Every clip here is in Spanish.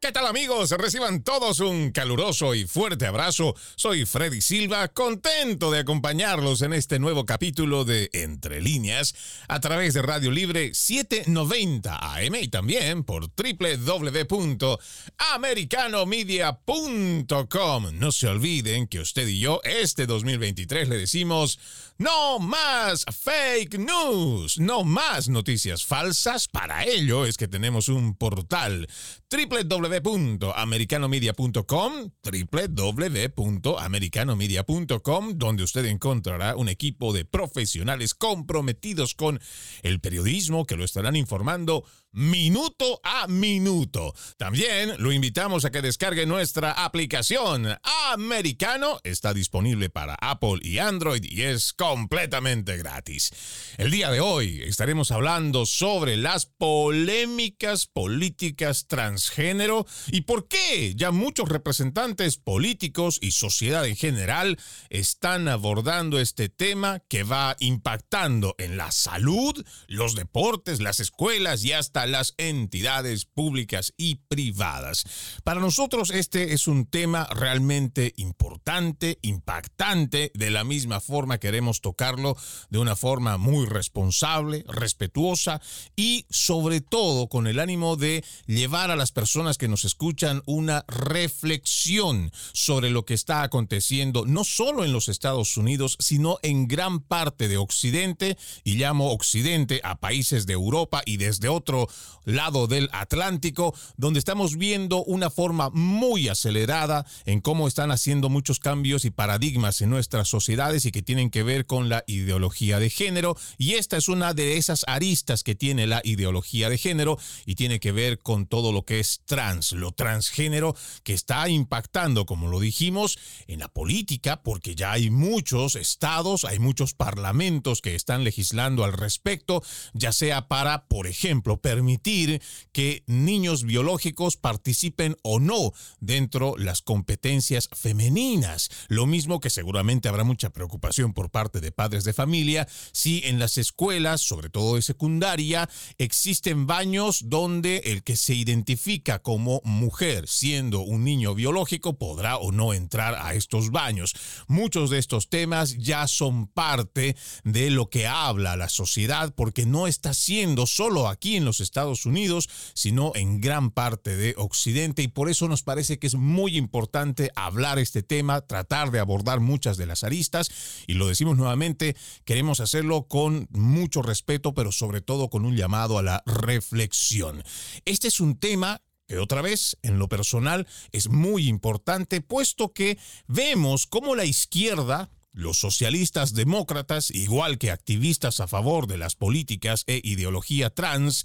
¿Qué tal amigos? Reciban todos un caluroso y fuerte abrazo. Soy Freddy Silva, contento de acompañarlos en este nuevo capítulo de Entre líneas a través de Radio Libre 790 AM y también por www.americanomedia.com. No se olviden que usted y yo este 2023 le decimos no más fake news, no más noticias falsas. Para ello es que tenemos un portal www.americanomedia.com, www.americanomedia.com, donde usted encontrará un equipo de profesionales comprometidos con el periodismo que lo estarán informando minuto a minuto. También lo invitamos a que descargue nuestra aplicación Americano. Está disponible para Apple y Android y es completamente gratis. El día de hoy estaremos hablando sobre las polémicas políticas transgénero y por qué ya muchos representantes políticos y sociedad en general están abordando este tema que va impactando en la salud, los deportes, las escuelas y hasta las entidades públicas y privadas. Para nosotros este es un tema realmente importante, impactante, de la misma forma queremos tocarlo de una forma muy responsable, respetuosa y sobre todo con el ánimo de llevar a las personas que nos escuchan una reflexión sobre lo que está aconteciendo no solo en los Estados Unidos, sino en gran parte de Occidente, y llamo Occidente a países de Europa y desde otro lado del Atlántico, donde estamos viendo una forma muy acelerada en cómo están haciendo muchos cambios y paradigmas en nuestras sociedades y que tienen que ver con la ideología de género. Y esta es una de esas aristas que tiene la ideología de género y tiene que ver con todo lo que es trans, lo transgénero que está impactando, como lo dijimos, en la política, porque ya hay muchos estados, hay muchos parlamentos que están legislando al respecto, ya sea para, por ejemplo, permitir que niños biológicos participen o no dentro las competencias femeninas. Lo mismo que seguramente habrá mucha preocupación por parte de padres de familia si en las escuelas, sobre todo de secundaria, existen baños donde el que se identifica como mujer siendo un niño biológico podrá o no entrar a estos baños. Muchos de estos temas ya son parte de lo que habla la sociedad porque no está siendo solo aquí en los Estados Unidos, sino en gran parte de Occidente y por eso nos parece que es muy importante hablar este tema, tratar de abordar muchas de las aristas y lo decimos nuevamente, queremos hacerlo con mucho respeto, pero sobre todo con un llamado a la reflexión. Este es un tema que otra vez, en lo personal, es muy importante, puesto que vemos cómo la izquierda, los socialistas demócratas, igual que activistas a favor de las políticas e ideología trans,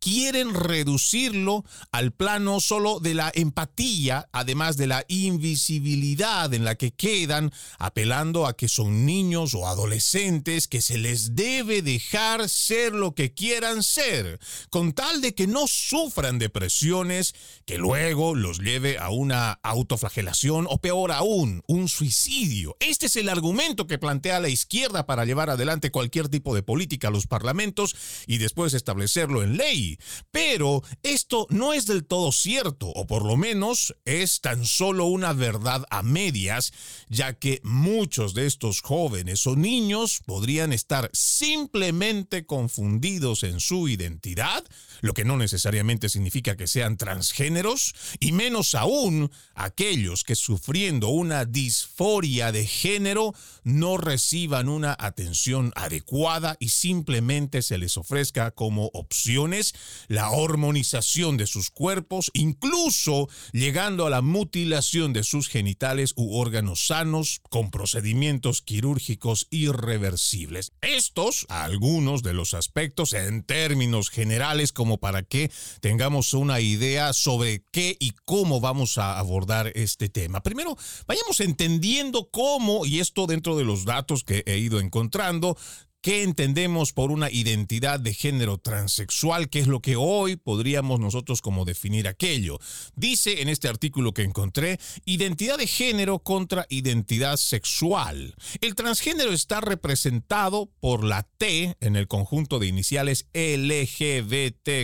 quieren reducirlo al plano solo de la empatía, además de la invisibilidad en la que quedan, apelando a que son niños o adolescentes que se les debe dejar ser lo que quieran ser, con tal de que no sufran depresiones que luego los lleve a una autoflagelación o peor aún, un suicidio. Este es el argumento que plantea la izquierda para llevar adelante cualquier tipo de política a los parlamentos y después establecerlo en ley. Pero esto no es del todo cierto, o por lo menos es tan solo una verdad a medias, ya que muchos de estos jóvenes o niños podrían estar simplemente confundidos en su identidad, lo que no necesariamente significa que sean transgéneros, y menos aún aquellos que sufriendo una disforia de género no reciban una atención adecuada y simplemente se les ofrezca como opciones la hormonización de sus cuerpos, incluso llegando a la mutilación de sus genitales u órganos sanos con procedimientos quirúrgicos irreversibles. Estos, algunos de los aspectos en términos generales como para que tengamos una idea sobre qué y cómo vamos a abordar este tema. Primero, vayamos entendiendo cómo, y esto dentro de los datos que he ido encontrando, ¿Qué entendemos por una identidad de género transexual? ¿Qué es lo que hoy podríamos nosotros como definir aquello? Dice en este artículo que encontré, identidad de género contra identidad sexual. El transgénero está representado por la T en el conjunto de iniciales LGBTQIA,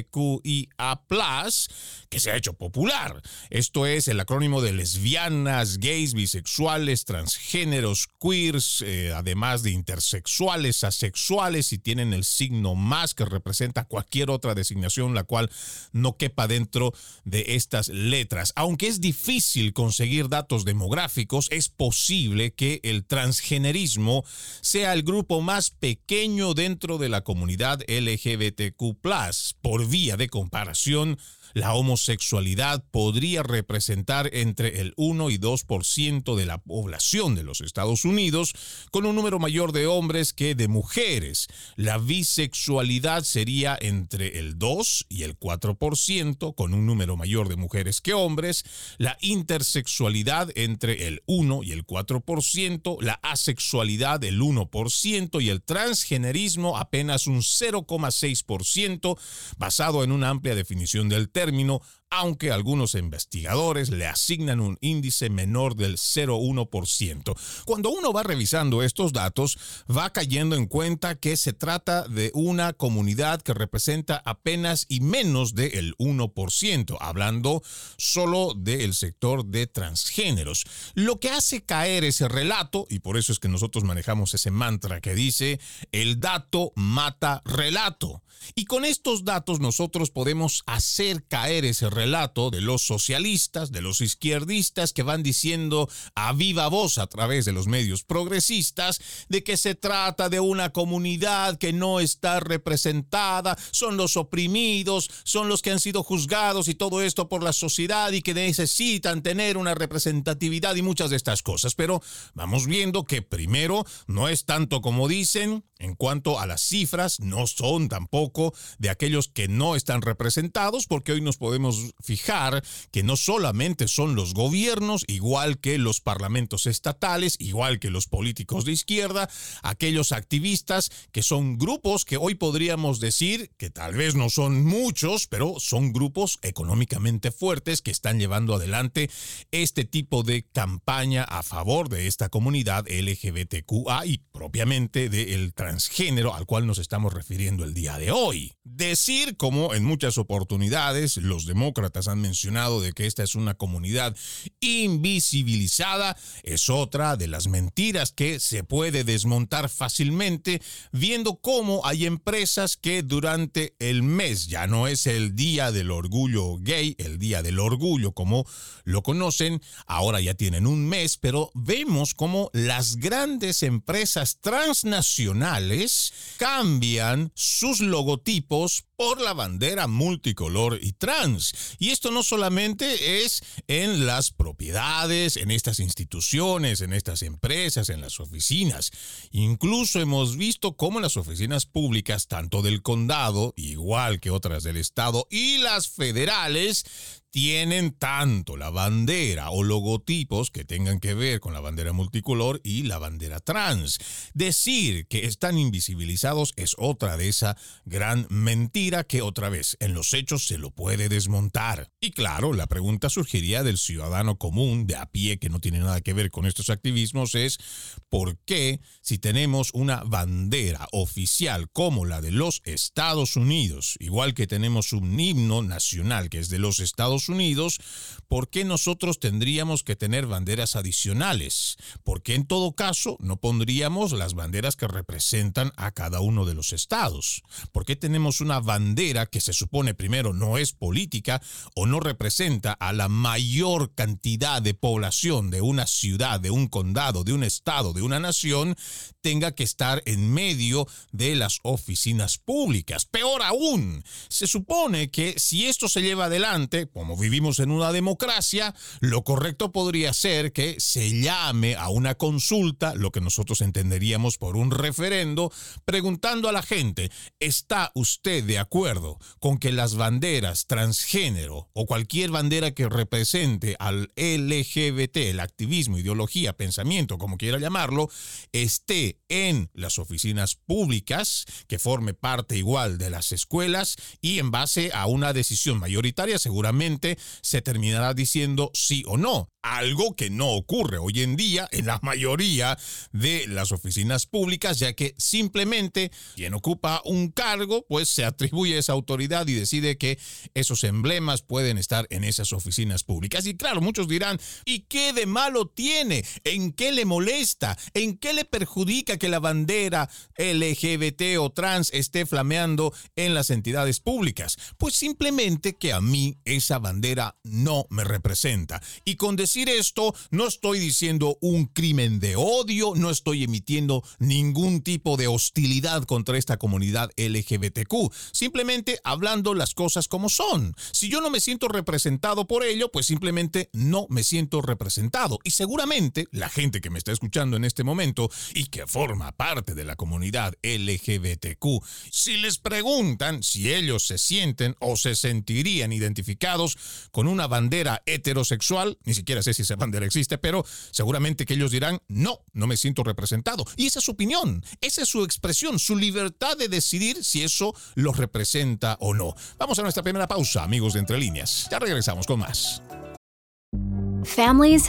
que se ha hecho popular. Esto es el acrónimo de lesbianas, gays, bisexuales, transgéneros, queers, eh, además de intersexuales, asexuales sexuales y tienen el signo más que representa cualquier otra designación la cual no quepa dentro de estas letras. Aunque es difícil conseguir datos demográficos, es posible que el transgenerismo sea el grupo más pequeño dentro de la comunidad LGBTQ. Por vía de comparación, la homosexualidad podría representar entre el 1 y 2% de la población de los Estados Unidos, con un número mayor de hombres que de mujeres. La bisexualidad sería entre el 2 y el 4%, con un número mayor de mujeres que hombres. La intersexualidad entre el 1 y el 4%, la asexualidad el 1% y el transgenerismo apenas un 0,6%, basado en una amplia definición del término aunque algunos investigadores le asignan un índice menor del 0,1%. Cuando uno va revisando estos datos, va cayendo en cuenta que se trata de una comunidad que representa apenas y menos del 1%, hablando solo del sector de transgéneros. Lo que hace caer ese relato, y por eso es que nosotros manejamos ese mantra que dice, el dato mata relato. Y con estos datos nosotros podemos hacer caer ese relato de los socialistas, de los izquierdistas que van diciendo a viva voz a través de los medios progresistas de que se trata de una comunidad que no está representada, son los oprimidos, son los que han sido juzgados y todo esto por la sociedad y que necesitan tener una representatividad y muchas de estas cosas. Pero vamos viendo que primero no es tanto como dicen, en cuanto a las cifras, no son tampoco de aquellos que no están representados, porque hoy nos podemos fijar que no solamente son los gobiernos, igual que los parlamentos estatales, igual que los políticos de izquierda, aquellos activistas que son grupos que hoy podríamos decir que tal vez no son muchos, pero son grupos económicamente fuertes que están llevando adelante este tipo de campaña a favor de esta comunidad LGBTQA y propiamente del transgénero al cual nos estamos refiriendo el día de hoy. Decir, como en muchas oportunidades los demócratas han mencionado de que esta es una comunidad invisibilizada, es otra de las mentiras que se puede desmontar fácilmente viendo cómo hay empresas que durante el mes, ya no es el día del orgullo gay, el día del orgullo como lo conocen, ahora ya tienen un mes, pero vemos cómo las grandes empresas transnacionales cambian sus logotipos por la bandera multicolor y trans. Y esto no solamente es en las propiedades, en estas instituciones, en estas empresas, en las oficinas. Incluso hemos visto cómo las oficinas públicas, tanto del condado, igual que otras del estado, y las federales, tienen tanto la bandera o logotipos que tengan que ver con la bandera multicolor y la bandera trans. Decir que están invisibilizados es otra de esa gran mentira que otra vez en los hechos se lo puede desmontar. Y claro, la pregunta surgiría del ciudadano común de a pie que no tiene nada que ver con estos activismos es ¿por qué si tenemos una bandera oficial como la de los Estados Unidos, igual que tenemos un himno nacional que es de los Estados Unidos, ¿por qué nosotros tendríamos que tener banderas adicionales? ¿Por qué en todo caso no pondríamos las banderas que representan a cada uno de los estados? ¿Por qué tenemos una bandera que se supone primero no es política o no representa a la mayor cantidad de población de una ciudad, de un condado, de un estado, de una nación, tenga que estar en medio de las oficinas públicas? Peor aún, se supone que si esto se lleva adelante, como vivimos en una democracia, lo correcto podría ser que se llame a una consulta, lo que nosotros entenderíamos por un referendo, preguntando a la gente, ¿está usted de acuerdo con que las banderas transgénero o cualquier bandera que represente al LGBT, el activismo, ideología, pensamiento, como quiera llamarlo, esté en las oficinas públicas, que forme parte igual de las escuelas y en base a una decisión mayoritaria seguramente se terminará diciendo sí o no algo que no ocurre hoy en día en la mayoría de las oficinas públicas, ya que simplemente quien ocupa un cargo, pues se atribuye esa autoridad y decide que esos emblemas pueden estar en esas oficinas públicas. Y claro, muchos dirán, ¿y qué de malo tiene? ¿En qué le molesta? ¿En qué le perjudica que la bandera LGBT o trans esté flameando en las entidades públicas? Pues simplemente que a mí esa bandera no me representa. Y con decir esto, no estoy diciendo un crimen de odio, no estoy emitiendo ningún tipo de hostilidad contra esta comunidad LGBTQ, simplemente hablando las cosas como son. Si yo no me siento representado por ello, pues simplemente no me siento representado. Y seguramente la gente que me está escuchando en este momento y que forma parte de la comunidad LGBTQ, si les preguntan si ellos se sienten o se sentirían identificados con una bandera heterosexual, ni siquiera sé si esa bandera existe, pero seguramente que ellos dirán, no, no me siento representado. Y esa es su opinión, esa es su expresión, su libertad de decidir si eso los representa o no. Vamos a nuestra primera pausa, amigos de Entre Líneas. Ya regresamos con más. Families.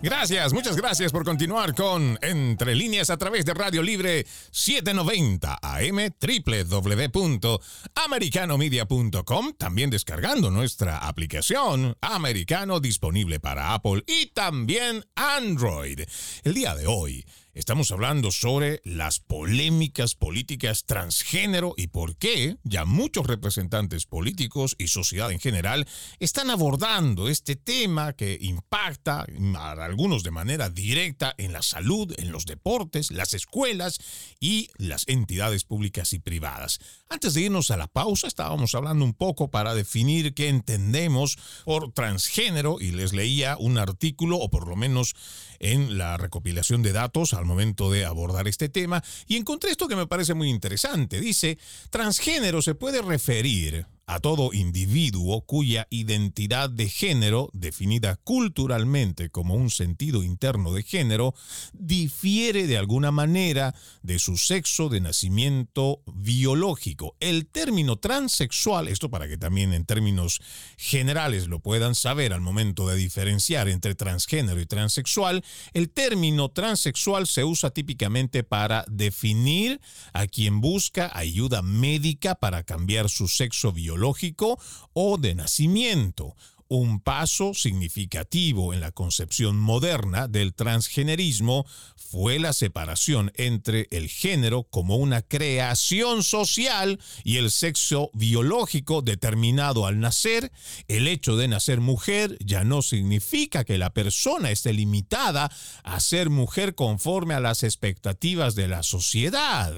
Gracias, muchas gracias por continuar con Entre Líneas a través de Radio Libre 790 AM www.americanomedia.com, también descargando nuestra aplicación Americano disponible para Apple y también Android. El día de hoy Estamos hablando sobre las polémicas políticas transgénero y por qué ya muchos representantes políticos y sociedad en general están abordando este tema que impacta a algunos de manera directa en la salud, en los deportes, las escuelas y las entidades públicas y privadas. Antes de irnos a la pausa, estábamos hablando un poco para definir qué entendemos por transgénero y les leía un artículo o por lo menos en la recopilación de datos al momento de abordar este tema y encontré esto que me parece muy interesante. Dice, transgénero se puede referir a todo individuo cuya identidad de género, definida culturalmente como un sentido interno de género, difiere de alguna manera de su sexo de nacimiento biológico. El término transexual, esto para que también en términos generales lo puedan saber al momento de diferenciar entre transgénero y transexual, el término transexual se usa típicamente para definir a quien busca ayuda médica para cambiar su sexo biológico o de nacimiento un paso significativo en la concepción moderna del transgenerismo fue la separación entre el género como una creación social y el sexo biológico determinado al nacer. El hecho de nacer mujer ya no significa que la persona esté limitada a ser mujer conforme a las expectativas de la sociedad.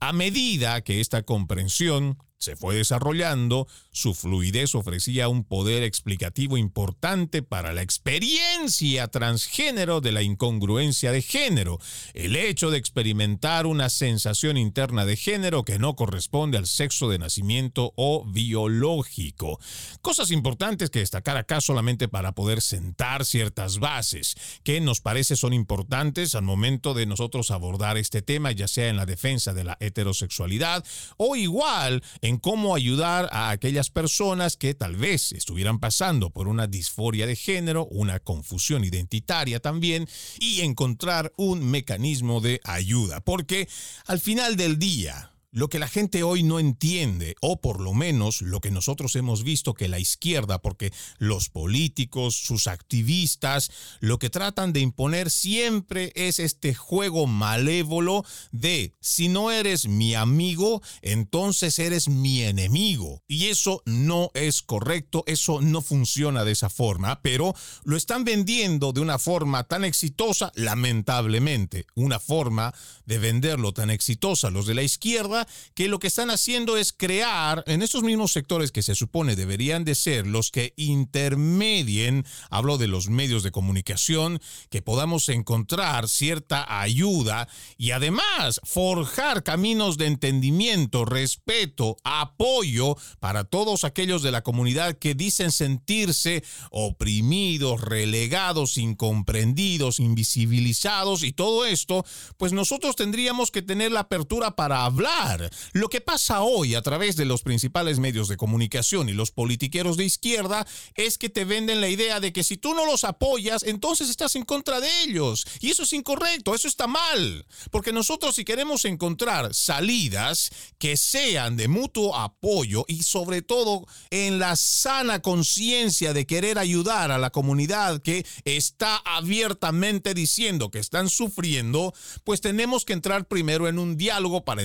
A medida que esta comprensión se fue desarrollando, su fluidez ofrecía un poder explicativo importante para la experiencia transgénero de la incongruencia de género, el hecho de experimentar una sensación interna de género que no corresponde al sexo de nacimiento o biológico. Cosas importantes que destacar acá solamente para poder sentar ciertas bases que nos parece son importantes al momento de nosotros abordar este tema, ya sea en la defensa de la heterosexualidad o igual en cómo ayudar a aquellas personas que tal vez estuvieran pasando por una disforia de género, una confusión identitaria también, y encontrar un mecanismo de ayuda. Porque al final del día, lo que la gente hoy no entiende, o por lo menos lo que nosotros hemos visto que la izquierda, porque los políticos, sus activistas, lo que tratan de imponer siempre es este juego malévolo de si no eres mi amigo, entonces eres mi enemigo. Y eso no es correcto, eso no funciona de esa forma, pero lo están vendiendo de una forma tan exitosa, lamentablemente, una forma de venderlo tan exitosa los de la izquierda que lo que están haciendo es crear en esos mismos sectores que se supone deberían de ser los que intermedien, hablo de los medios de comunicación, que podamos encontrar cierta ayuda y además forjar caminos de entendimiento, respeto, apoyo para todos aquellos de la comunidad que dicen sentirse oprimidos, relegados, incomprendidos, invisibilizados y todo esto, pues nosotros tendríamos que tener la apertura para hablar lo que pasa hoy a través de los principales medios de comunicación y los politiqueros de izquierda es que te venden la idea de que si tú no los apoyas, entonces estás en contra de ellos. Y eso es incorrecto, eso está mal. Porque nosotros si queremos encontrar salidas que sean de mutuo apoyo y sobre todo en la sana conciencia de querer ayudar a la comunidad que está abiertamente diciendo que están sufriendo, pues tenemos que entrar primero en un diálogo para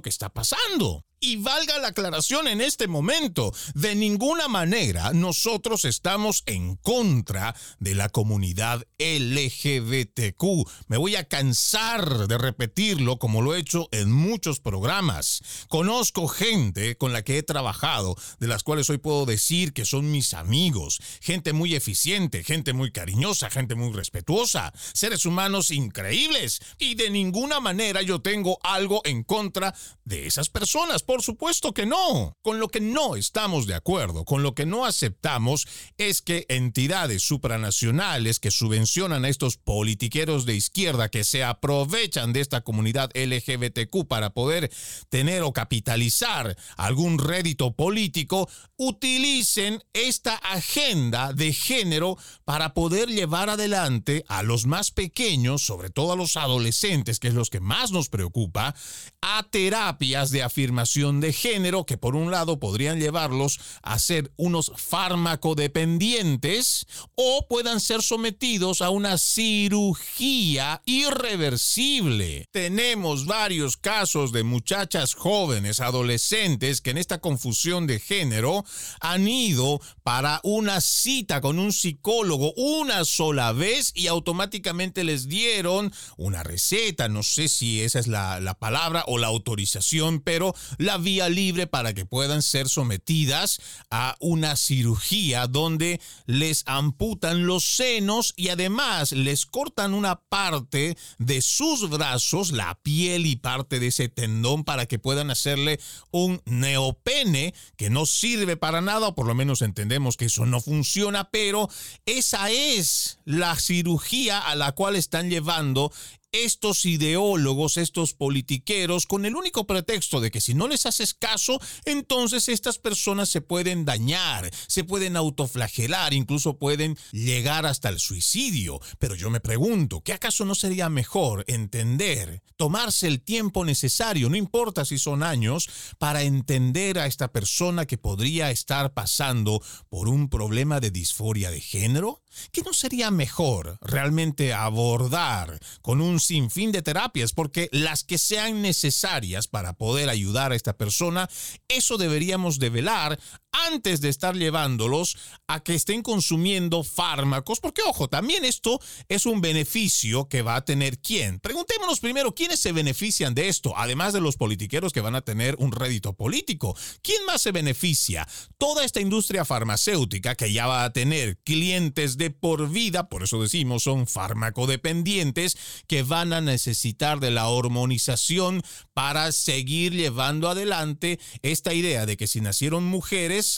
que está pasando. Y valga la aclaración en este momento, de ninguna manera nosotros estamos en contra de la comunidad LGBTQ. Me voy a cansar de repetirlo como lo he hecho en muchos programas. Conozco gente con la que he trabajado, de las cuales hoy puedo decir que son mis amigos, gente muy eficiente, gente muy cariñosa, gente muy respetuosa, seres humanos increíbles. Y de ninguna manera yo tengo algo en contra de esas personas por supuesto que no. Con lo que no estamos de acuerdo, con lo que no aceptamos, es que entidades supranacionales que subvencionan a estos politiqueros de izquierda que se aprovechan de esta comunidad LGBTQ para poder tener o capitalizar algún rédito político, utilicen esta agenda de género para poder llevar adelante a los más pequeños, sobre todo a los adolescentes, que es los que más nos preocupa, a terapias de afirmación de género que por un lado podrían llevarlos a ser unos farmacodependientes o puedan ser sometidos a una cirugía irreversible. Tenemos varios casos de muchachas jóvenes, adolescentes, que en esta confusión de género han ido para una cita con un psicólogo una sola vez y automáticamente les dieron una receta, no sé si esa es la, la palabra o la autorización, pero la vía libre para que puedan ser sometidas a una cirugía donde les amputan los senos y además les cortan una parte de sus brazos, la piel y parte de ese tendón para que puedan hacerle un neopene que no sirve para nada, o por lo menos entendemos que eso no funciona, pero esa es la cirugía a la cual están llevando estos ideólogos, estos politiqueros, con el único pretexto de que si no les haces caso, entonces estas personas se pueden dañar, se pueden autoflagelar, incluso pueden llegar hasta el suicidio. Pero yo me pregunto, ¿qué acaso no sería mejor entender, tomarse el tiempo necesario, no importa si son años, para entender a esta persona que podría estar pasando por un problema de disforia de género? ¿Qué no sería mejor realmente abordar con un sinfín de terapias? Porque las que sean necesarias para poder ayudar a esta persona, eso deberíamos de velar antes de estar llevándolos a que estén consumiendo fármacos, porque ojo, también esto es un beneficio que va a tener quién. Preguntémonos primero quiénes se benefician de esto, además de los politiqueros que van a tener un rédito político. ¿Quién más se beneficia? Toda esta industria farmacéutica que ya va a tener clientes de por vida, por eso decimos son farmacodependientes, que van a necesitar de la hormonización para seguir llevando adelante esta idea de que si nacieron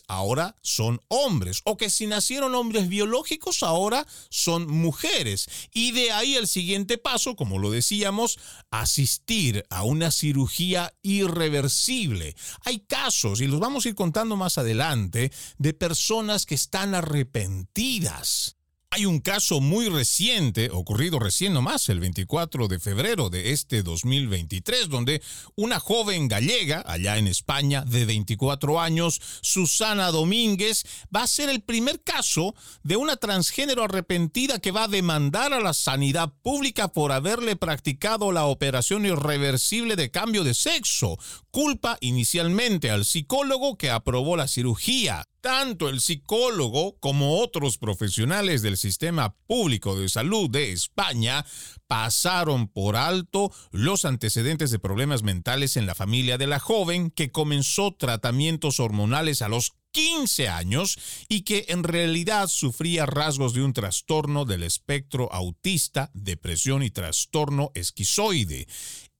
ahora son hombres, o que si nacieron hombres biológicos, ahora son mujeres. Y de ahí el siguiente paso, como lo decíamos, asistir a una cirugía irreversible. Hay casos, y los vamos a ir contando más adelante, de personas que están arrepentidas hay un caso muy reciente, ocurrido recién nomás, el 24 de febrero de este 2023, donde una joven gallega, allá en España, de 24 años, Susana Domínguez, va a ser el primer caso de una transgénero arrepentida que va a demandar a la sanidad pública por haberle practicado la operación irreversible de cambio de sexo. Culpa inicialmente al psicólogo que aprobó la cirugía. Tanto el psicólogo como otros profesionales del sistema público de salud de España pasaron por alto los antecedentes de problemas mentales en la familia de la joven que comenzó tratamientos hormonales a los 15 años y que en realidad sufría rasgos de un trastorno del espectro autista, depresión y trastorno esquizoide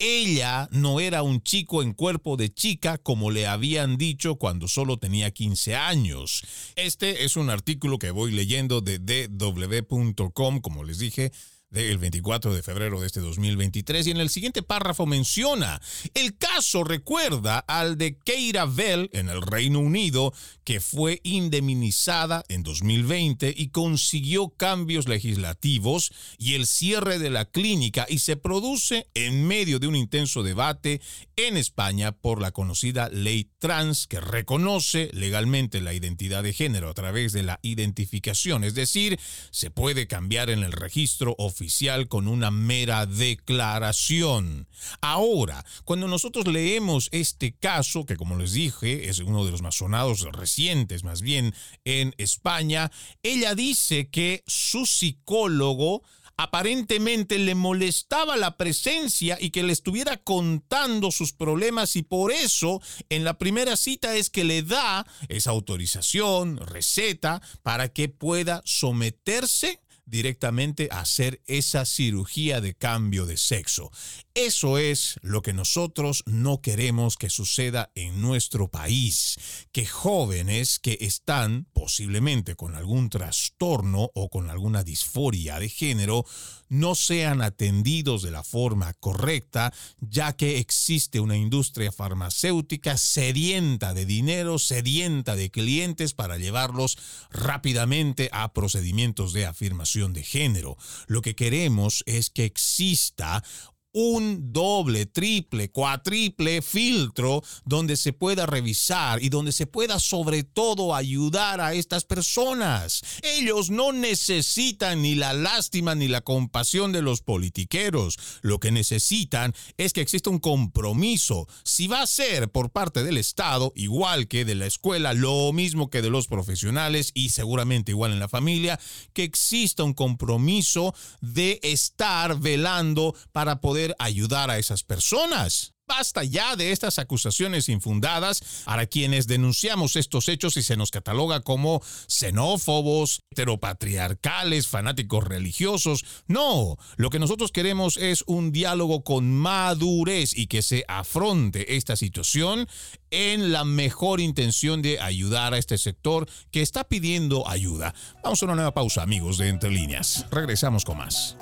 ella no era un chico en cuerpo de chica como le habían dicho cuando solo tenía 15 años. Este es un artículo que voy leyendo de dw.com, como les dije, del 24 de febrero de este 2023 y en el siguiente párrafo menciona, el caso recuerda al de Keira Bell en el Reino Unido que fue indemnizada en 2020 y consiguió cambios legislativos y el cierre de la clínica y se produce en medio de un intenso debate en España por la conocida ley trans que reconoce legalmente la identidad de género a través de la identificación, es decir, se puede cambiar en el registro oficial con una mera declaración. Ahora, cuando nosotros leemos este caso, que como les dije es uno de los más sonados recientes, más bien en España, ella dice que su psicólogo aparentemente le molestaba la presencia y que le estuviera contando sus problemas y por eso en la primera cita es que le da esa autorización, receta, para que pueda someterse directamente a hacer esa cirugía de cambio de sexo. Eso es lo que nosotros no queremos que suceda en nuestro país, que jóvenes que están posiblemente con algún trastorno o con alguna disforia de género no sean atendidos de la forma correcta, ya que existe una industria farmacéutica sedienta de dinero, sedienta de clientes para llevarlos rápidamente a procedimientos de afirmación de género. Lo que queremos es que exista un doble, triple, cuatriple filtro donde se pueda revisar y donde se pueda sobre todo ayudar a estas personas. Ellos no necesitan ni la lástima ni la compasión de los politiqueros. Lo que necesitan es que exista un compromiso. Si va a ser por parte del Estado, igual que de la escuela, lo mismo que de los profesionales y seguramente igual en la familia, que exista un compromiso de estar velando para poder ayudar a esas personas. Basta ya de estas acusaciones infundadas para quienes denunciamos estos hechos y se nos cataloga como xenófobos, heteropatriarcales, fanáticos religiosos. No, lo que nosotros queremos es un diálogo con madurez y que se afronte esta situación en la mejor intención de ayudar a este sector que está pidiendo ayuda. Vamos a una nueva pausa, amigos de Entre Líneas. Regresamos con más.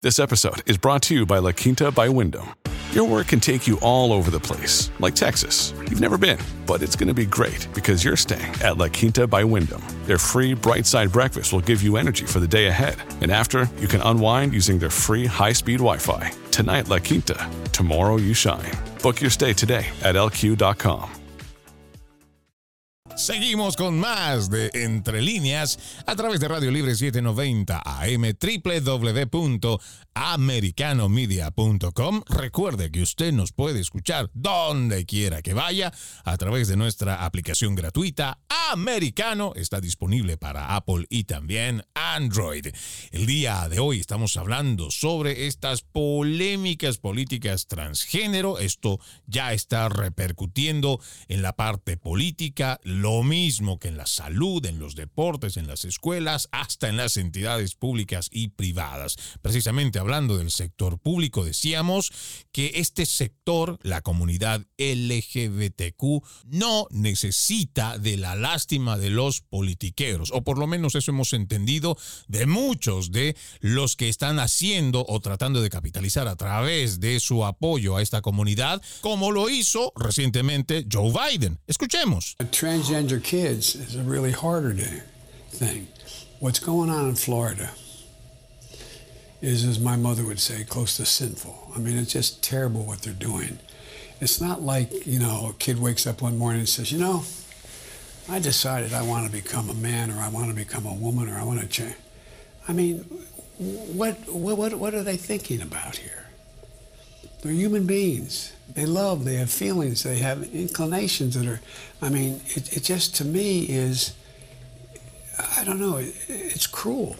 This episode is brought to you by La Quinta by Wyndham. Your work can take you all over the place, like Texas. You've never been, but it's going to be great because you're staying at La Quinta by Wyndham. Their free bright side breakfast will give you energy for the day ahead. And after, you can unwind using their free high speed Wi Fi. Tonight, La Quinta. Tomorrow, you shine. Book your stay today at lq.com. Seguimos con más de Entre Líneas a través de Radio Libre 790 AM www.americanomedia.com. Recuerde que usted nos puede escuchar donde quiera que vaya a través de nuestra aplicación gratuita Americano. Está disponible para Apple y también Android. El día de hoy estamos hablando sobre estas polémicas políticas transgénero. Esto ya está repercutiendo en la parte política. Lo mismo que en la salud, en los deportes, en las escuelas, hasta en las entidades públicas y privadas. Precisamente hablando del sector público, decíamos que este sector, la comunidad LGBTQ, no necesita de la lástima de los politiqueros, o por lo menos eso hemos entendido de muchos de los que están haciendo o tratando de capitalizar a través de su apoyo a esta comunidad, como lo hizo recientemente Joe Biden. Escuchemos. Kids is a really harder thing. What's going on in Florida is, as my mother would say, close to sinful. I mean, it's just terrible what they're doing. It's not like, you know, a kid wakes up one morning and says, you know, I decided I want to become a man or I want to become a woman or I want to change. I mean, what, what, what are they thinking about here? They're human beings. They love, they have feelings, they have inclinations that are, I mean, it, it just to me is, I don't know, it, it's cruel.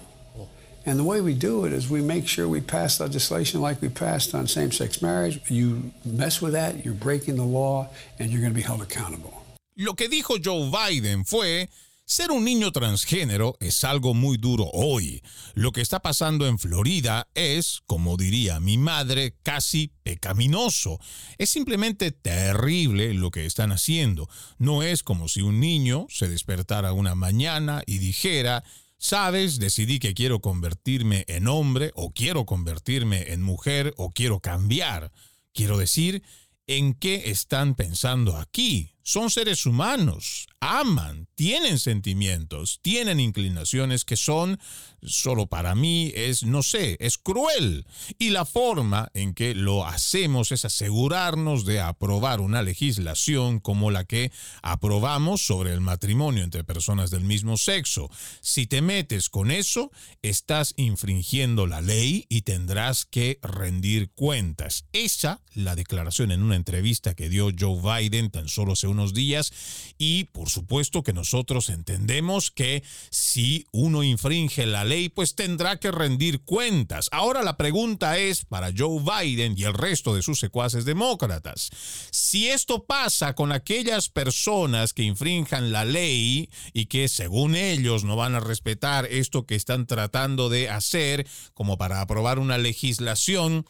And the way we do it is we make sure we pass legislation like we passed on same sex marriage. You mess with that, you're breaking the law, and you're going to be held accountable. Lo que dijo Joe Biden fue Ser un niño transgénero es algo muy duro hoy. Lo que está pasando en Florida es, como diría mi madre, casi pecaminoso. Es simplemente terrible lo que están haciendo. No es como si un niño se despertara una mañana y dijera, Sabes, decidí que quiero convertirme en hombre o quiero convertirme en mujer o quiero cambiar. Quiero decir, ¿en qué están pensando aquí? Son seres humanos, aman, tienen sentimientos, tienen inclinaciones que son, solo para mí, es, no sé, es cruel. Y la forma en que lo hacemos es asegurarnos de aprobar una legislación como la que aprobamos sobre el matrimonio entre personas del mismo sexo. Si te metes con eso, estás infringiendo la ley y tendrás que rendir cuentas. Esa, la declaración en una entrevista que dio Joe Biden tan solo hace unos días y por supuesto que nosotros entendemos que si uno infringe la ley, pues tendrá que rendir cuentas. Ahora la pregunta es para Joe Biden y el resto de sus secuaces demócratas. Si esto pasa con aquellas personas que infrinjan la ley y que según ellos no van a respetar esto que están tratando de hacer como para aprobar una legislación,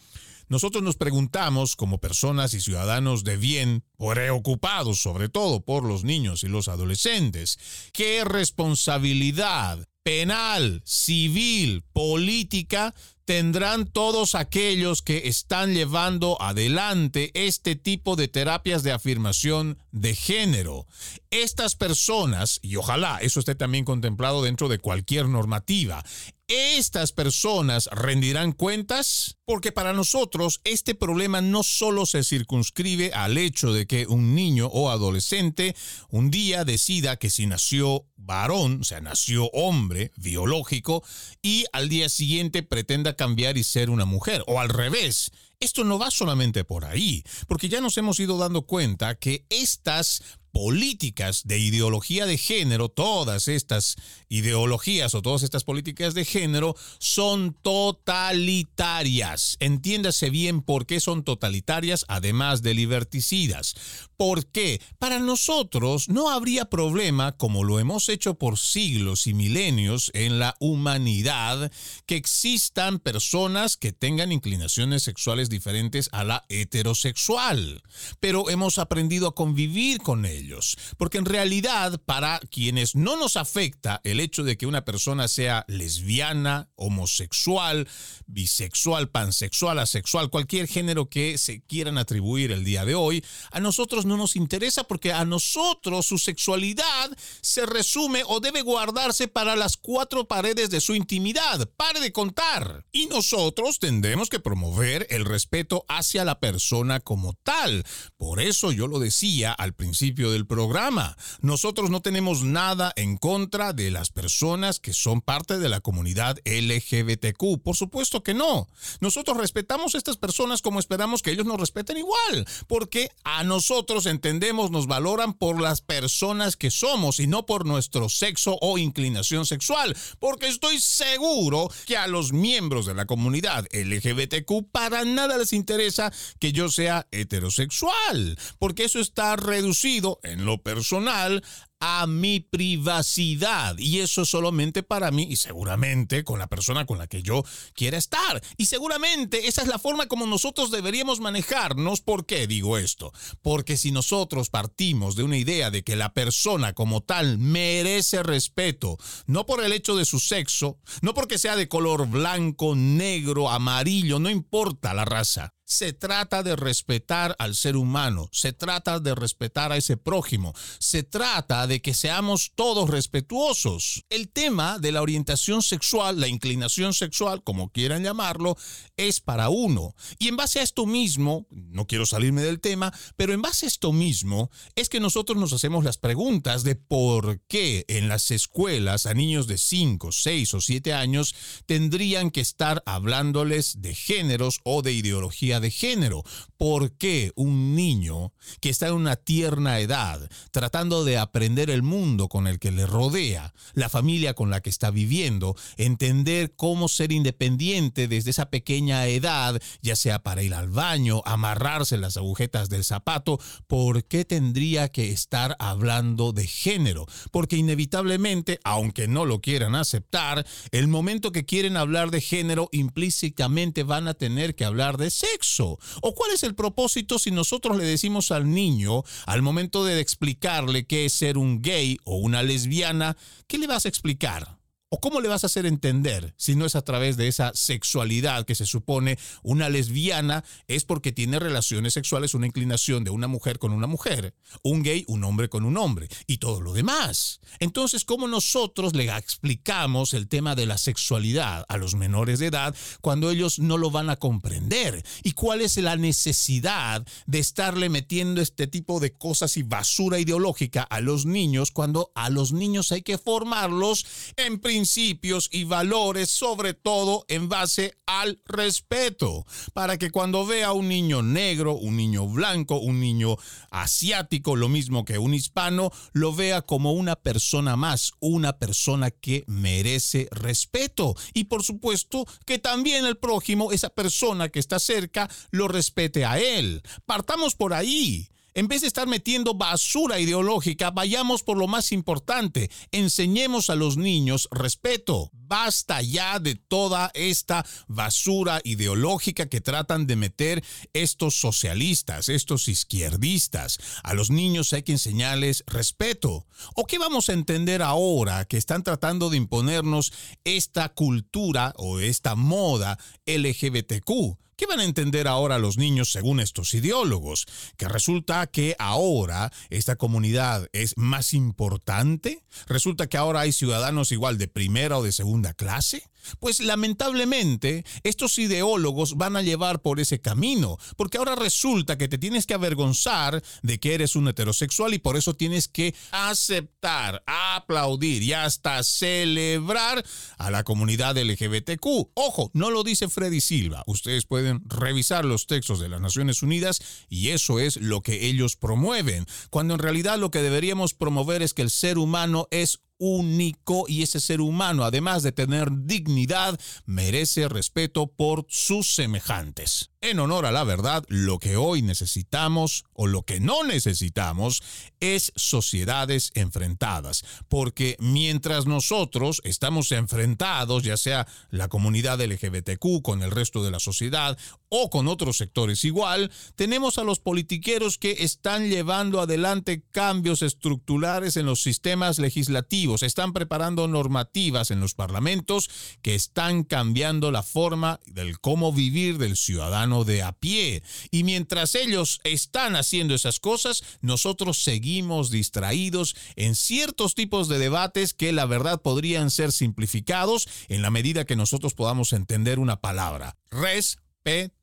nosotros nos preguntamos, como personas y ciudadanos de bien, preocupados sobre todo por los niños y los adolescentes, ¿qué responsabilidad penal, civil, política tendrán todos aquellos que están llevando adelante este tipo de terapias de afirmación de género. Estas personas, y ojalá eso esté también contemplado dentro de cualquier normativa, estas personas rendirán cuentas porque para nosotros este problema no solo se circunscribe al hecho de que un niño o adolescente un día decida que si nació varón, o sea, nació hombre biológico y al día siguiente pretenda cambiar y ser una mujer o al revés. Esto no va solamente por ahí, porque ya nos hemos ido dando cuenta que estas políticas de ideología de género, todas estas ideologías o todas estas políticas de género son totalitarias. Entiéndase bien por qué son totalitarias, además de liberticidas. ¿Por qué? Para nosotros no habría problema, como lo hemos hecho por siglos y milenios en la humanidad, que existan personas que tengan inclinaciones sexuales diferentes a la heterosexual. Pero hemos aprendido a convivir con ellos porque en realidad para quienes no nos afecta el hecho de que una persona sea lesbiana, homosexual, bisexual, pansexual, asexual, cualquier género que se quieran atribuir el día de hoy, a nosotros no nos interesa porque a nosotros su sexualidad se resume o debe guardarse para las cuatro paredes de su intimidad. Pare de contar. Y nosotros tendremos que promover el respeto hacia la persona como tal. Por eso yo lo decía al principio del programa. Nosotros no tenemos nada en contra de las personas que son parte de la comunidad LGBTQ. Por supuesto que no. Nosotros respetamos a estas personas como esperamos que ellos nos respeten igual, porque a nosotros entendemos, nos valoran por las personas que somos y no por nuestro sexo o inclinación sexual, porque estoy seguro que a los miembros de la comunidad LGBTQ para nada les interesa que yo sea heterosexual, porque eso está reducido en lo personal a mi privacidad. Y eso solamente para mí y seguramente con la persona con la que yo quiera estar. Y seguramente esa es la forma como nosotros deberíamos manejarnos. ¿Por qué digo esto? Porque si nosotros partimos de una idea de que la persona como tal merece respeto, no por el hecho de su sexo, no porque sea de color blanco, negro, amarillo, no importa la raza, se trata de respetar al ser humano, se trata de respetar a ese prójimo, se trata de que seamos todos respetuosos. El tema de la orientación sexual, la inclinación sexual, como quieran llamarlo, es para uno. Y en base a esto mismo, no quiero salirme del tema, pero en base a esto mismo, es que nosotros nos hacemos las preguntas de por qué en las escuelas a niños de 5, 6 o 7 años tendrían que estar hablándoles de géneros o de ideología de género. ¿Por qué un niño que está en una tierna edad, tratando de aprender el mundo con el que le rodea, la familia con la que está viviendo, entender cómo ser independiente desde esa pequeña edad, ya sea para ir al baño, amarrarse las agujetas del zapato, ¿por qué tendría que estar hablando de género? Porque inevitablemente, aunque no lo quieran aceptar, el momento que quieren hablar de género implícitamente van a tener que hablar de sexo. ¿O cuál es el propósito si nosotros le decimos al niño, al momento de explicarle qué es ser un gay o una lesbiana, ¿qué le vas a explicar? ¿O cómo le vas a hacer entender si no es a través de esa sexualidad que se supone una lesbiana es porque tiene relaciones sexuales, una inclinación de una mujer con una mujer, un gay, un hombre con un hombre y todo lo demás? Entonces, ¿cómo nosotros le explicamos el tema de la sexualidad a los menores de edad cuando ellos no lo van a comprender? ¿Y cuál es la necesidad de estarle metiendo este tipo de cosas y basura ideológica a los niños cuando a los niños hay que formarlos en principio? Principios y valores, sobre todo en base al respeto, para que cuando vea un niño negro, un niño blanco, un niño asiático, lo mismo que un hispano, lo vea como una persona más, una persona que merece respeto. Y por supuesto que también el prójimo, esa persona que está cerca, lo respete a él. Partamos por ahí. En vez de estar metiendo basura ideológica, vayamos por lo más importante. Enseñemos a los niños respeto. Basta ya de toda esta basura ideológica que tratan de meter estos socialistas, estos izquierdistas. A los niños hay que enseñarles respeto. ¿O qué vamos a entender ahora que están tratando de imponernos esta cultura o esta moda LGBTQ? ¿Qué van a entender ahora los niños según estos ideólogos? Que resulta que ahora esta comunidad es más importante. Resulta que ahora hay ciudadanos igual de primera o de segunda clase. Pues lamentablemente estos ideólogos van a llevar por ese camino, porque ahora resulta que te tienes que avergonzar de que eres un heterosexual y por eso tienes que aceptar, aplaudir y hasta celebrar a la comunidad LGBTQ. Ojo, no lo dice Freddy Silva. Ustedes pueden revisar los textos de las Naciones Unidas y eso es lo que ellos promueven, cuando en realidad lo que deberíamos promover es que el ser humano es único y ese ser humano, además de tener dignidad, merece respeto por sus semejantes. En honor a la verdad, lo que hoy necesitamos o lo que no necesitamos es sociedades enfrentadas, porque mientras nosotros estamos enfrentados, ya sea la comunidad LGBTQ con el resto de la sociedad o con otros sectores igual, tenemos a los politiqueros que están llevando adelante cambios estructurales en los sistemas legislativos, están preparando normativas en los parlamentos que están cambiando la forma del cómo vivir del ciudadano de a pie. Y mientras ellos están haciendo esas cosas, nosotros seguimos distraídos en ciertos tipos de debates que la verdad podrían ser simplificados en la medida que nosotros podamos entender una palabra. Respeto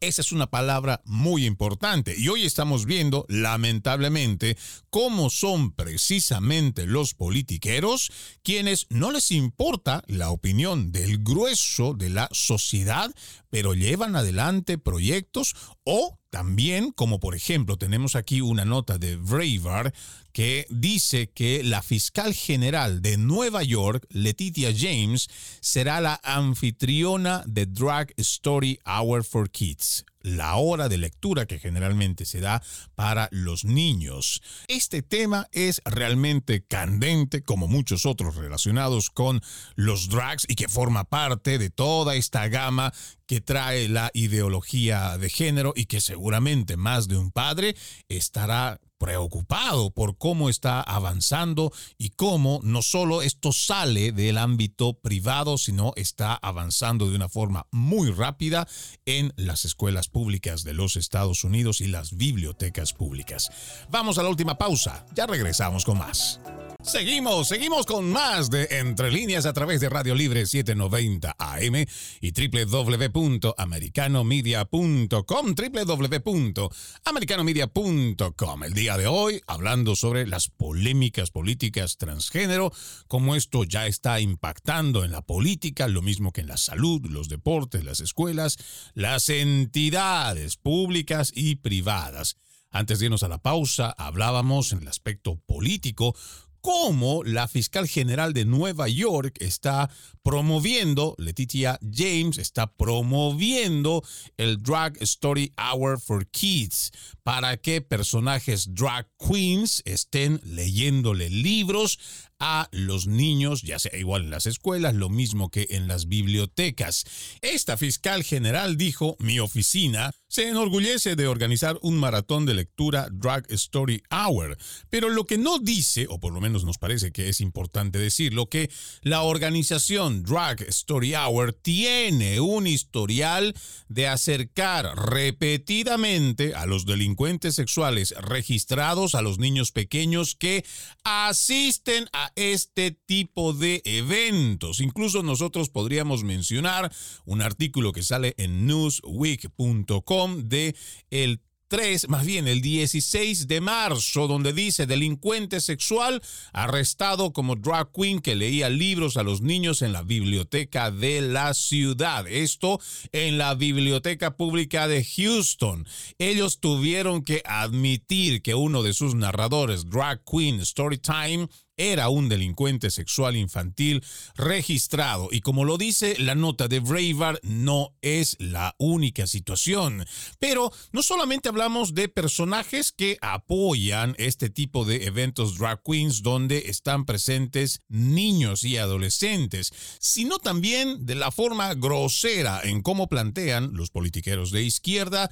Esa es una palabra muy importante. Y hoy estamos viendo, lamentablemente, cómo son precisamente los politiqueros quienes no les importa la opinión del grueso de la sociedad, pero llevan adelante proyectos o también, como por ejemplo, tenemos aquí una nota de Braver que dice que la fiscal general de Nueva York, Letitia James, será la anfitriona de Drag Story Hour for Kids la hora de lectura que generalmente se da para los niños. Este tema es realmente candente, como muchos otros relacionados con los drags y que forma parte de toda esta gama que trae la ideología de género y que seguramente más de un padre estará preocupado por cómo está avanzando y cómo no solo esto sale del ámbito privado, sino está avanzando de una forma muy rápida en las escuelas públicas de los Estados Unidos y las bibliotecas públicas. Vamos a la última pausa, ya regresamos con más. Seguimos, seguimos con más de Entre líneas a través de Radio Libre 790 AM y www.americanomedia.com, www.americanomedia.com. El día de hoy hablando sobre las polémicas políticas transgénero, cómo esto ya está impactando en la política, lo mismo que en la salud, los deportes, las escuelas, las entidades públicas y privadas. Antes de irnos a la pausa, hablábamos en el aspecto político cómo la fiscal general de Nueva York está promoviendo, Letitia James está promoviendo el Drag Story Hour for Kids para que personajes drag queens estén leyéndole libros a los niños, ya sea igual en las escuelas, lo mismo que en las bibliotecas. Esta fiscal general dijo, mi oficina se enorgullece de organizar un maratón de lectura Drag Story Hour, pero lo que no dice, o por lo menos nos parece que es importante decirlo, que la organización Drag Story Hour tiene un historial de acercar repetidamente a los delincuentes sexuales registrados a los niños pequeños que asisten a este tipo de eventos. Incluso nosotros podríamos mencionar un artículo que sale en newsweek.com de el 3, más bien el 16 de marzo, donde dice delincuente sexual arrestado como drag queen que leía libros a los niños en la biblioteca de la ciudad. Esto en la biblioteca pública de Houston. Ellos tuvieron que admitir que uno de sus narradores, drag queen Storytime, era un delincuente sexual infantil registrado y como lo dice la nota de Braver, no es la única situación. Pero no solamente hablamos de personajes que apoyan este tipo de eventos drag queens donde están presentes niños y adolescentes, sino también de la forma grosera en cómo plantean los politiqueros de izquierda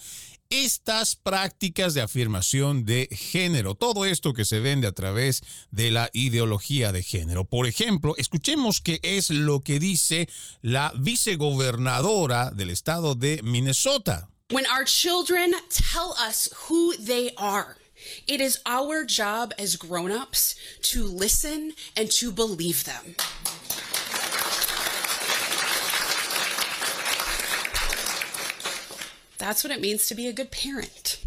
estas prácticas de afirmación de género, todo esto que se vende a través de la ideología de género. Por ejemplo, escuchemos qué es lo que dice la vicegobernadora del estado de Minnesota. When our children tell us who they are, it is our job as grown-ups to listen and to believe them. That's what it means to be a good parent.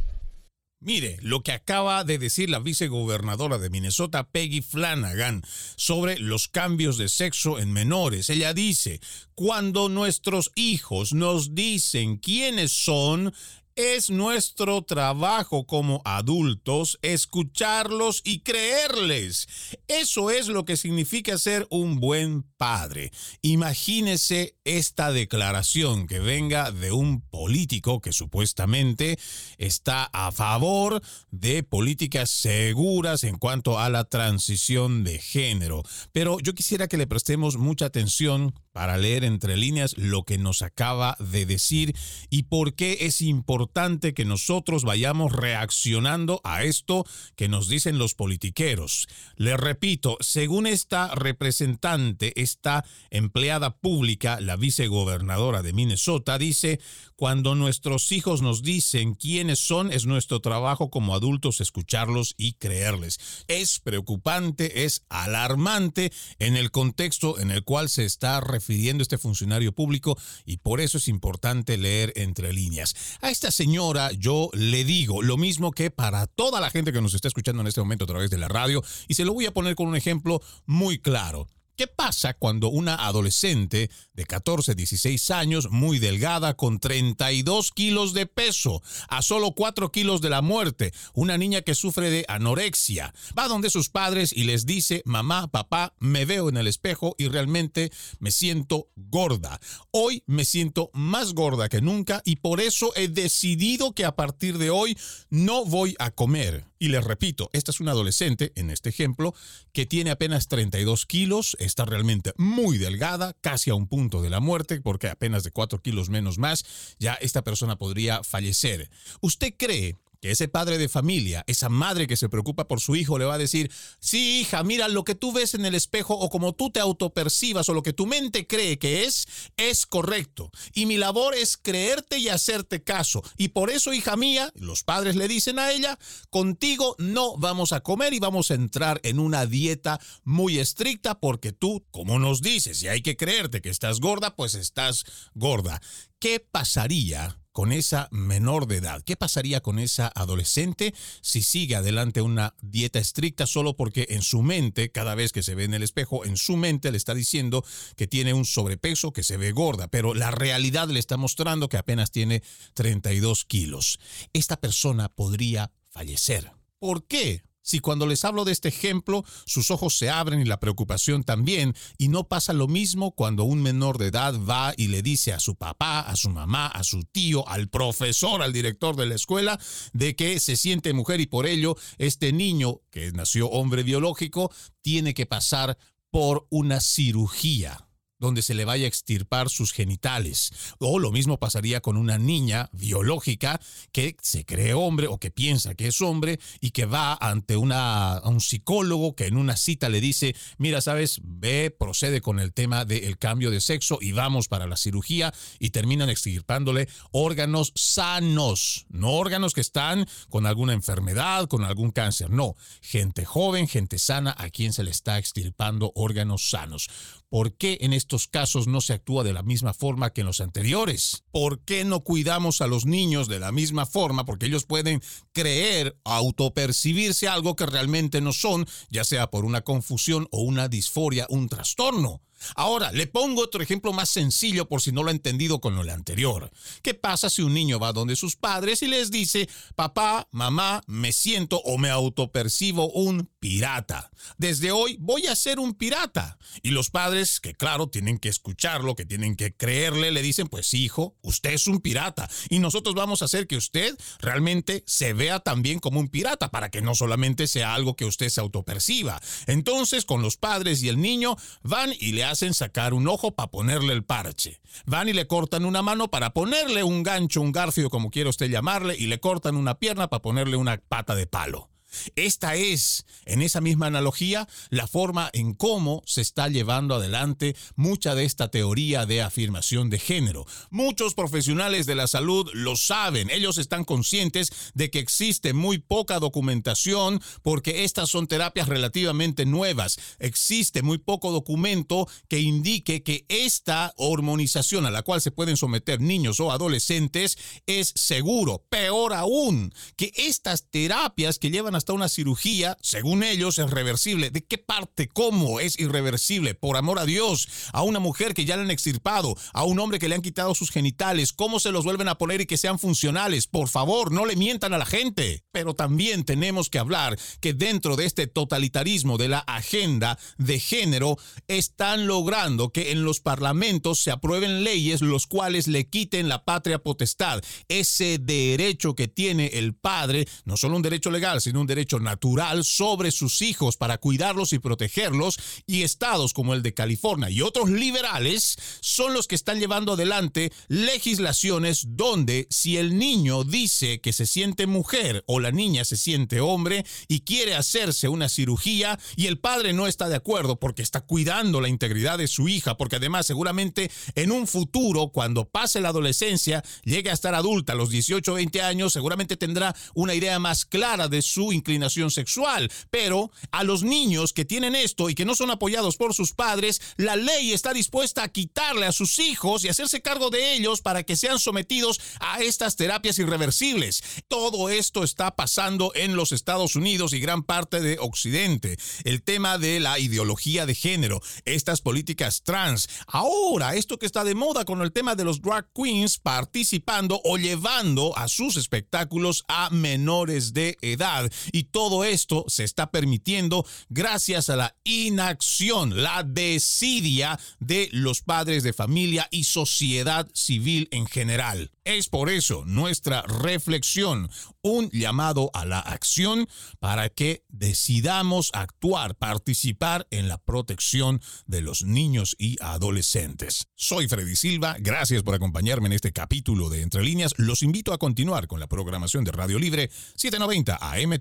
Mire lo que acaba de decir la vicegobernadora de Minnesota, Peggy Flanagan, sobre los cambios de sexo en menores. Ella dice, cuando nuestros hijos nos dicen quiénes son, es nuestro trabajo como adultos escucharlos y creerles. Eso es lo que significa ser un buen padre. Imagínese esta declaración que venga de un político que supuestamente está a favor de políticas seguras en cuanto a la transición de género. Pero yo quisiera que le prestemos mucha atención para leer entre líneas lo que nos acaba de decir y por qué es importante que nosotros vayamos reaccionando a esto que nos dicen los politiqueros. Le repito, según esta representante, esta empleada pública, la vicegobernadora de Minnesota, dice, cuando nuestros hijos nos dicen quiénes son, es nuestro trabajo como adultos escucharlos y creerles. Es preocupante, es alarmante en el contexto en el cual se está refiriendo este funcionario público y por eso es importante leer entre líneas. A esta señora yo le digo lo mismo que para toda la gente que nos está escuchando en este momento a través de la radio y se lo voy a poner con un ejemplo muy claro. ¿Qué pasa cuando una adolescente de 14, 16 años, muy delgada, con 32 kilos de peso, a solo 4 kilos de la muerte, una niña que sufre de anorexia, va donde sus padres y les dice, mamá, papá, me veo en el espejo y realmente me siento gorda. Hoy me siento más gorda que nunca y por eso he decidido que a partir de hoy no voy a comer. Y les repito, esta es una adolescente, en este ejemplo, que tiene apenas 32 kilos, está realmente muy delgada, casi a un punto de la muerte, porque apenas de 4 kilos menos más, ya esta persona podría fallecer. ¿Usted cree que ese padre de familia, esa madre que se preocupa por su hijo, le va a decir, sí, hija, mira, lo que tú ves en el espejo o como tú te autopercibas o lo que tu mente cree que es, es correcto. Y mi labor es creerte y hacerte caso. Y por eso, hija mía, los padres le dicen a ella, contigo no vamos a comer y vamos a entrar en una dieta muy estricta porque tú, como nos dices, y hay que creerte que estás gorda, pues estás gorda. ¿Qué pasaría con esa menor de edad? ¿Qué pasaría con esa adolescente si sigue adelante una dieta estricta solo porque en su mente, cada vez que se ve en el espejo, en su mente le está diciendo que tiene un sobrepeso, que se ve gorda, pero la realidad le está mostrando que apenas tiene 32 kilos? Esta persona podría fallecer. ¿Por qué? Si cuando les hablo de este ejemplo, sus ojos se abren y la preocupación también, y no pasa lo mismo cuando un menor de edad va y le dice a su papá, a su mamá, a su tío, al profesor, al director de la escuela, de que se siente mujer y por ello este niño, que nació hombre biológico, tiene que pasar por una cirugía donde se le vaya a extirpar sus genitales. O lo mismo pasaría con una niña biológica que se cree hombre o que piensa que es hombre y que va ante una, un psicólogo que en una cita le dice, mira, sabes, ve, procede con el tema del cambio de sexo y vamos para la cirugía y terminan extirpándole órganos sanos, no órganos que están con alguna enfermedad, con algún cáncer, no, gente joven, gente sana a quien se le está extirpando órganos sanos. ¿Por qué en estos casos no se actúa de la misma forma que en los anteriores? ¿Por qué no cuidamos a los niños de la misma forma? Porque ellos pueden creer, autopercibirse algo que realmente no son, ya sea por una confusión o una disforia, un trastorno. Ahora, le pongo otro ejemplo más sencillo por si no lo ha entendido con lo anterior. ¿Qué pasa si un niño va donde sus padres y les dice, papá, mamá, me siento o me autopercibo un pirata? Desde hoy voy a ser un pirata. Y los padres, que claro, tienen que escucharlo, que tienen que creerle, le dicen, pues hijo, usted es un pirata. Y nosotros vamos a hacer que usted realmente se vea también como un pirata, para que no solamente sea algo que usted se autoperciba. Entonces, con los padres y el niño, van y le hacen sacar un ojo para ponerle el parche. Van y le cortan una mano para ponerle un gancho, un garfio, como quiera usted llamarle, y le cortan una pierna para ponerle una pata de palo. Esta es, en esa misma analogía, la forma en cómo se está llevando adelante mucha de esta teoría de afirmación de género. Muchos profesionales de la salud lo saben, ellos están conscientes de que existe muy poca documentación porque estas son terapias relativamente nuevas. Existe muy poco documento que indique que esta hormonización a la cual se pueden someter niños o adolescentes es seguro. Peor aún, que estas terapias que llevan a hasta una cirugía, según ellos, es reversible. ¿De qué parte? ¿Cómo es irreversible? Por amor a Dios, a una mujer que ya le han extirpado, a un hombre que le han quitado sus genitales, ¿cómo se los vuelven a poner y que sean funcionales? Por favor, no le mientan a la gente. Pero también tenemos que hablar que dentro de este totalitarismo de la agenda de género, están logrando que en los parlamentos se aprueben leyes los cuales le quiten la patria potestad, ese derecho que tiene el padre, no solo un derecho legal, sino un derecho natural sobre sus hijos para cuidarlos y protegerlos y estados como el de California y otros liberales son los que están llevando adelante legislaciones donde si el niño dice que se siente mujer o la niña se siente hombre y quiere hacerse una cirugía y el padre no está de acuerdo porque está cuidando la integridad de su hija, porque además seguramente en un futuro, cuando pase la adolescencia, llegue a estar adulta a los 18 o 20 años, seguramente tendrá una idea más clara de su inclinación sexual. Pero a los niños que tienen esto y que no son apoyados por sus padres, la ley está dispuesta a quitarle a sus hijos y hacerse cargo de ellos para que sean sometidos a estas terapias irreversibles. Todo esto está pasando en los Estados Unidos y gran parte de Occidente. El tema de la ideología de género, estas políticas trans. Ahora, esto que está de moda con el tema de los drag queens participando o llevando a sus espectáculos a menores de edad. Y todo esto se está permitiendo gracias a la inacción, la desidia de los padres de familia y sociedad civil en general. Es por eso nuestra reflexión, un llamado a la acción para que decidamos actuar, participar en la protección de los niños y adolescentes. Soy Freddy Silva, gracias por acompañarme en este capítulo de Entre Líneas. Los invito a continuar con la programación de Radio Libre 790 AM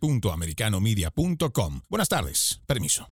www.americanomedia.com. Buenas tardes, permiso.